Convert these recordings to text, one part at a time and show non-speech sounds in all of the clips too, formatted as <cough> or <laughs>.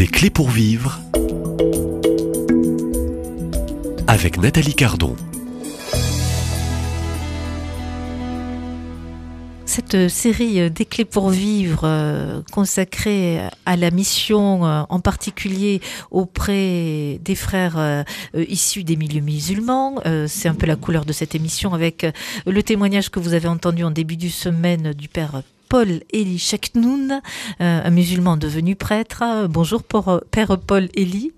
Des clés pour vivre avec Nathalie Cardon. Cette série des clés pour vivre euh, consacrée à la mission euh, en particulier auprès des frères euh, issus des milieux musulmans, c'est un peu la couleur de cette émission avec le témoignage que vous avez entendu en début de semaine du père Paul Eli Cheknoun, euh, un musulman devenu prêtre. Bonjour Père Paul Eli,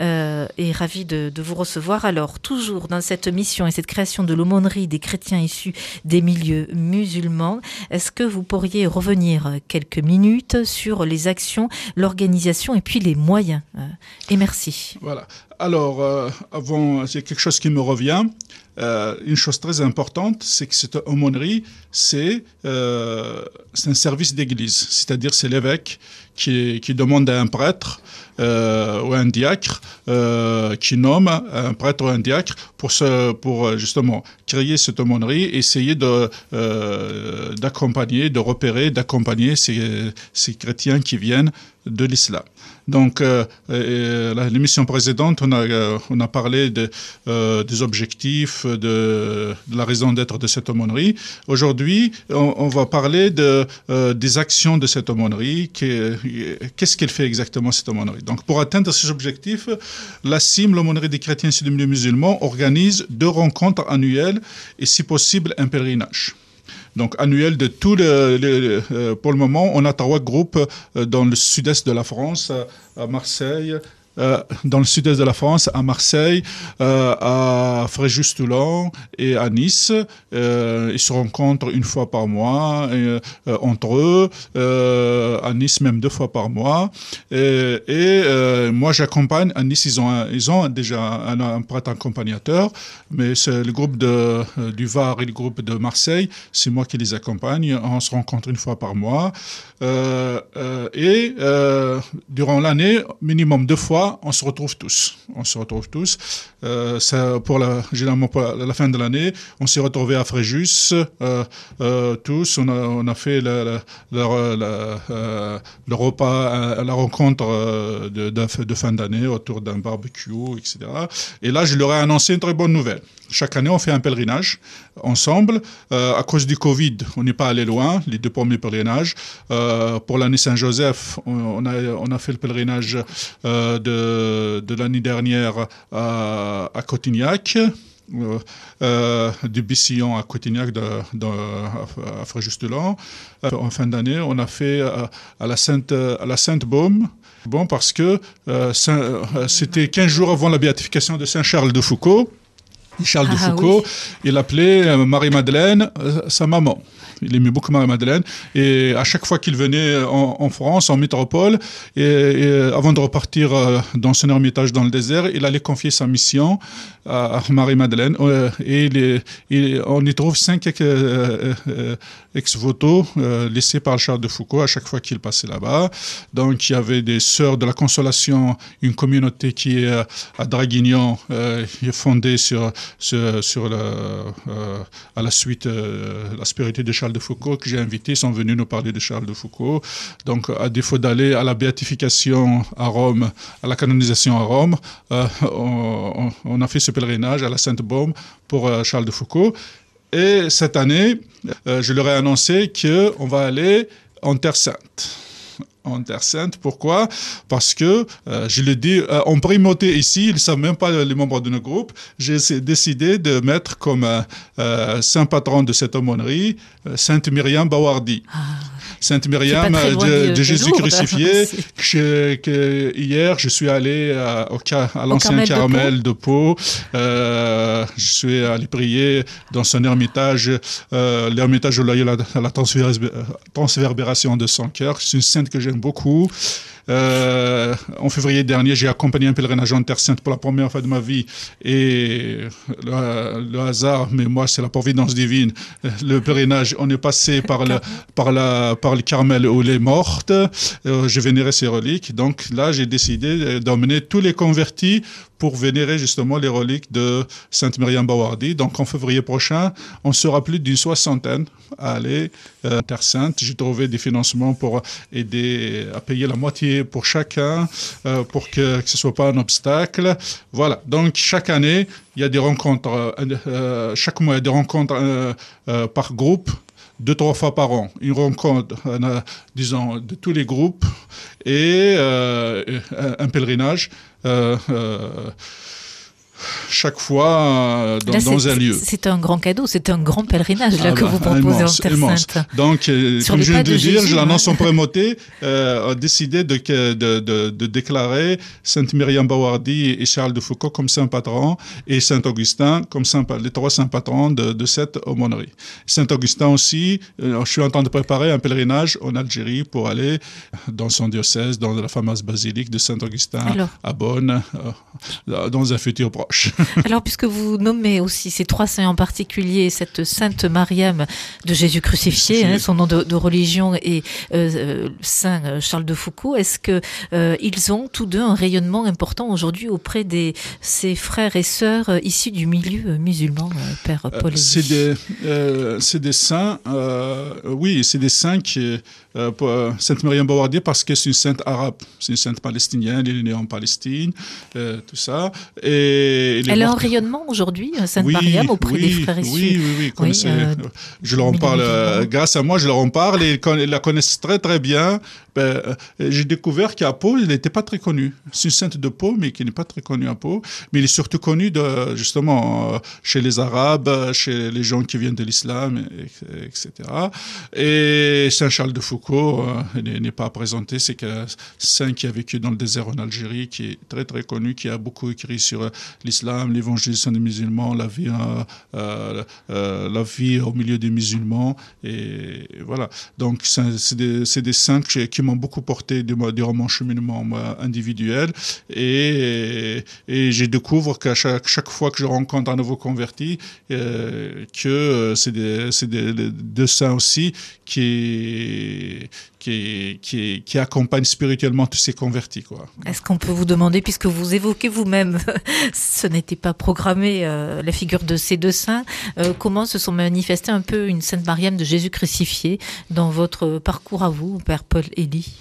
euh, et ravi de, vous recevoir. Alors, toujours dans cette mission et cette création de l'aumônerie des chrétiens issus des milieux musulmans, est-ce que vous pourriez revenir quelques minutes sur les actions, l'organisation et puis les moyens? Euh, Et merci. Voilà. Alors, avant, c'est quelque chose qui me revient. Euh, une chose très importante, c'est que cette aumônerie, c'est euh, un service d'église, c'est-à-dire c'est l'évêque qui, demande à un prêtre euh, ou un diacre euh, qui nomme un prêtre ou un diacre pour, pour justement créer cette aumônerie, essayer euh, d'accompagner, de repérer, d'accompagner ces, chrétiens qui viennent de l'islam. Donc, euh, euh, l'émission précédente, on a, euh, on a parlé de, des objectifs, de, la raison d'être de cette aumônerie. Aujourd'hui, on, va parler de, des actions de cette aumônerie. Qu'est-ce qu'elle fait exactement, cette aumônerie? Donc, pour atteindre ces objectifs, la CIM, l'aumônerie des chrétiens et des musulmans, organise deux rencontres annuelles et, si possible, un pèlerinage. Donc annuel de tous les, euh, pour le moment, on a trois groupes euh, dans le sud-est de la France, à Marseille, euh, dans le sud-est de la France, à Marseille, euh, à Fréjus-Toulon et à Nice. Euh, ils se rencontrent une fois par mois entre eux, à Nice même deux fois par mois. Et, moi, j'accompagne à Nice. Ils ont, déjà un, un prêtre accompagnateur, mais c'est le groupe du Var et le groupe de Marseille. C'est moi qui les accompagne. On se rencontre une fois par mois. et durant l'année, minimum deux fois, on se retrouve tous. On se retrouve tous. Euh, pour la, généralement pour la, fin de l'année, on s'est retrouvé à Fréjus, euh, euh, tous. On a, fait le, le repas, la rencontre de, fin d'année autour d'un barbecue, etc. Et là, je leur ai annoncé une très bonne nouvelle. Chaque année, on fait un pèlerinage ensemble. à cause du Covid, on n'est pas allé loin, les deux premiers pèlerinages. pour l'année Saint-Joseph, on, a, fait le pèlerinage de de, l'année dernière à, à Cotignac. Euh, euh, du Bissillon à Cotignac, de, à Fréjus-Toulon. Euh, en fin d'année, on a fait à, la Sainte, à la Sainte-Baume. Bon, parce que c'était 15 jours avant la béatification de Saint Charles de Foucault. Charles de ah Foucault, il appelait Marie-Madeleine sa maman il aimait beaucoup Marie-Madeleine. Et à chaque fois qu'il venait en, France, en métropole, et, avant de repartir euh, dans son ermitage dans le désert, il allait confier sa mission à Marie-Madeleine. Euh, et, on y trouve cinq euh, ex-voto laissés par Charles de Foucault à chaque fois qu'il passait là-bas. Donc il y avait des Sœurs de la Consolation, une communauté qui est à Draguignan, fondée sur, sur à la suite la spiritualité de Charles de Foucault que j'ai invité sont venus nous parler de Charles de Foucault. Donc, à défaut d'aller à la béatification à Rome, à la canonisation à Rome, euh, on, a fait ce pèlerinage à la Sainte-Baume pour euh, Charles de Foucault. Et cette année, euh, je leur ai annoncé qu'on va aller en Terre Sainte Sainte. Pourquoi? Parce que, euh, je le dis, euh, en primauté ici, ils ne savent même pas les membres de nos groupes, j'ai décidé de mettre comme euh, saint patron de cette aumônerie Sainte Myriam Bawardi. Ah. Sainte Myriam de, Jésus crucifié, <laughs> que, hier je suis allé à, à l'ancien Carmel, de Pau, je suis allé prier dans son ermitage, l'ermitage où il y a la, la transverbération de son cœur. C'est une sainte que j'ai beaucoup. Euh, en février dernier, j'ai accompagné un pèlerinage en Terre Sainte pour la première fois de ma vie. Et le, hasard, mais moi, c'est la providence divine. Le pèlerinage, on est passé par le, par la, par le Carmel où les mortes. Euh, j'ai vénéré ses reliques. Donc là, j'ai décidé d'emmener tous les convertis pour vénérer justement les reliques de Sainte Myriam Bawardi. Donc en février prochain, on sera plus d'une soixantaine à aller euh, à Terre Sainte. J'ai trouvé des financements pour aider à payer la moitié pour chacun, euh, pour que, ce soit pas un obstacle. Voilà. Donc chaque année, il y a des rencontres. Euh, chaque mois, il y a des rencontres par groupe deux, trois fois par an, une rencontre, euh, disons, de tous les groupes et euh, un pèlerinage. Euh, chaque fois euh, dans, Là, dans un lieu. C'est un grand cadeau, c'est un grand pèlerinage là, Ah que bah, vous proposez immense, en Terre immense. Sainte. Donc, euh, Sur comme je viens de de dire, Jésus, je l'annonce hein. en prémoté, euh, a décidé de, de, de, déclarer Sainte Myriam Bawardi et Charles de Foucault comme saint patron et Saint Augustin comme saint, les trois saints patrons de, de cette aumônerie. Saint Augustin aussi, euh, je suis en train de préparer un pèlerinage en Algérie pour aller dans son diocèse, dans la fameuse basilique de Saint Augustin Alors. à Bonn, euh, dans un futur proche. <laughs> Alors, puisque vous nommez aussi ces trois saints en particulier, cette Sainte Mariam de Jésus crucifié, hein, son nom de, de religion, et euh, euh, Saint Charles de Foucault, est-ce que euh, ils ont tous deux un rayonnement important aujourd'hui auprès des ces frères et sœurs issus du milieu musulman, Père Paul c'est des, saints, oui, c'est des saints qui, euh, euh, Sainte Myriam Bawardi parce que c'est une sainte arabe, c'est une sainte palestinienne, elle est née en Palestine, euh, tout ça. Et elle est morte- rayonnement aujourd'hui, euh, Sainte oui, Mariam, auprès oui, des frères issus. Oui, oui, oui. euh, je leur en parle, grâce à moi, je leur en parle et ils la connaissent très très bien. Ben, j'ai découvert qu'à Pau, il n'était pas très connu. C'est une sainte de Pau, mais qui n'est pas très connue à Pau. Mais il est surtout connu de, justement chez les Arabes, chez les gens qui viennent de l'islam, et- et- etc. Et Saint Charles de Foucault euh, n'est pas présenté. C'est que saint qui a vécu dans le désert en Algérie, qui est très très connu, qui a beaucoup écrit sur euh, l'islam, l'évangélisation des musulmans, la vie, euh, euh, la vie au milieu des musulmans. Et voilà. Donc, c'est des, des saints qui m'ont beaucoup porté du- durant mon cheminement individuel. Et, et je découvre qu'à chaque, chaque fois que je rencontre un nouveau converti, que c'est des, des- des saints aussi qui, qui, qui, qui accompagnent spirituellement tous ces convertis. Quoi. Est-ce qu'on peut vous demander, puisque vous évoquez vous-même, <laughs> ce n'était pas programmé, euh, la figure de ces deux saints, euh, comment se sont manifestés un peu une Sainte Mariam de Jésus crucifié dans votre parcours à vous, Père Paul Élie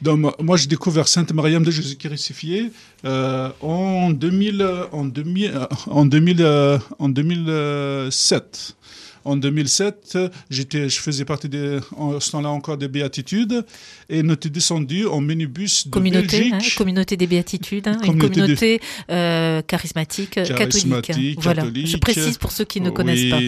Donc, moi- j'ai découvert Sainte Mariam de Jésus crucifié euh, en, 2000, euh, en, 2000, euh, en, 2000, euh, en 2007. En 2007, j'étais, je faisais partie des, en ce temps-là encore des béatitudes et nous étions descendus en minibus de Communauté, Belgique. hein, communauté des béatitudes, hein, une Communauté euh, charismatique, euh, catholique. Charismatique, Voilà, je catholique. précise pour ceux qui ne connaissent pas.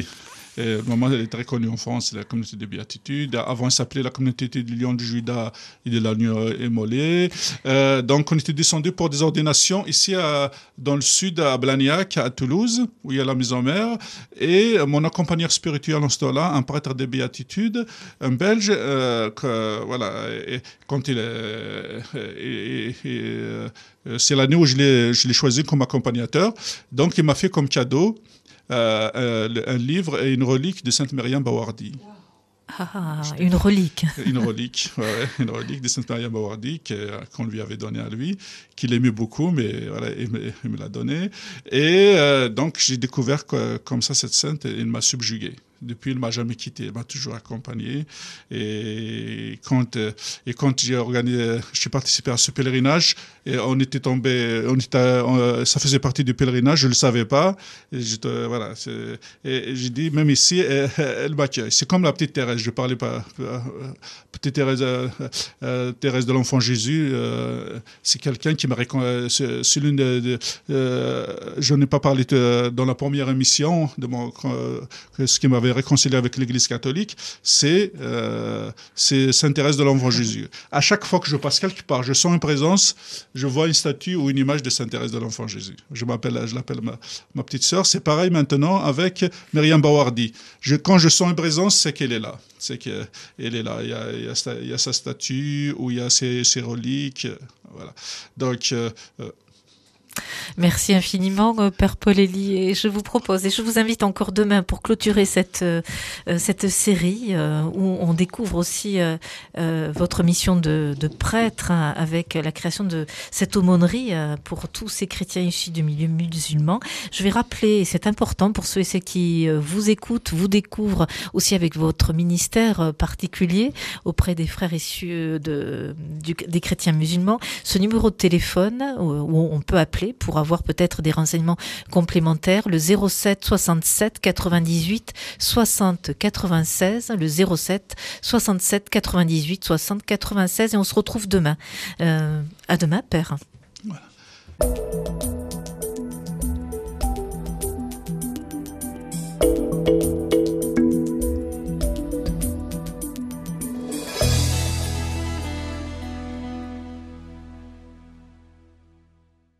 Et, maman, elle est très connue en France, la communauté des béatitudes. Avant, elle s'appelait la communauté du Lion du Judas et de l'agneau émolé. Euh, donc, on était descendu pour des ordinations ici dans le sud, à Blagnac, à Toulouse, où il y a la maison mère. Et mon accompagneur spirituel en ce temps-là, un prêtre des béatitudes, un Belge, euh, voilà, quand il est. euh, c'est l'année où je l'ai choisi comme accompagnateur. Donc, il m'a fait comme cadeau euh, euh, un livre et une relique de Sainte Myriam Bawardi. Ah, une relique. Une relique, ouais, une relique de Sainte Myriam Bawardi qu'on lui avait donnée à lui, qu'il aimait beaucoup, mais voilà, il me, l'a donnée. Et euh, donc, j'ai découvert que, comme ça cette sainte, il m'a subjugué. Depuis, il m'a jamais quitté, il m'a toujours accompagné. Et quand, euh, et quand j'ai organisé, j'ai participé à ce pèlerinage, et on était tombé, on était, on- ça faisait partie du pèlerinage, je le savais pas. Et voilà, j'ai dit, même ici, elle, m'accueille. C'est comme la petite Thérèse. Je parlais pas, euh, petite Thérèse, euh, euh, de l'Enfant Jésus. euh, c'est quelqu'un qui m'a. C'est l'une de, euh, je n'ai pas parlé dans la première émission de mon, euh, ce qui m'avait réconcilié avec l'Église catholique, c'est euh, Thérèse de l'Enfant Jésus. À chaque fois que je passe quelque part, je sens une présence, je vois une statue ou une image de Sainte Thérèse de l'Enfant Jésus. Je m'appelle, je l'appelle ma, petite sœur. C'est pareil maintenant avec Myriam Bawardi. Quand je sens une présence, c'est qu'elle est là. C'est qu'elle est là. Il y, a, sa statue ou il y a ses, reliques. Voilà. Donc, euh, euh, Merci infiniment, euh, Père Paulelli. Et je vous propose, et je vous invite encore demain pour clôturer cette, euh, euh, cette série où on découvre aussi votre mission de, de prêtre hein, avec la création de cette aumônerie pour tous ces chrétiens issus du milieu musulman. Je vais rappeler, et c'est important pour ceux et celles qui vous écoutent, vous découvrent aussi avec votre ministère particulier auprès des frères issus de, des chrétiens musulmans, ce numéro de téléphone où on peut appeler pour avoir peut-être des renseignements complémentaires, le 07 67 98 60 96, le 07 67 98 60 96 et on se retrouve demain. Euh, à demain, Père.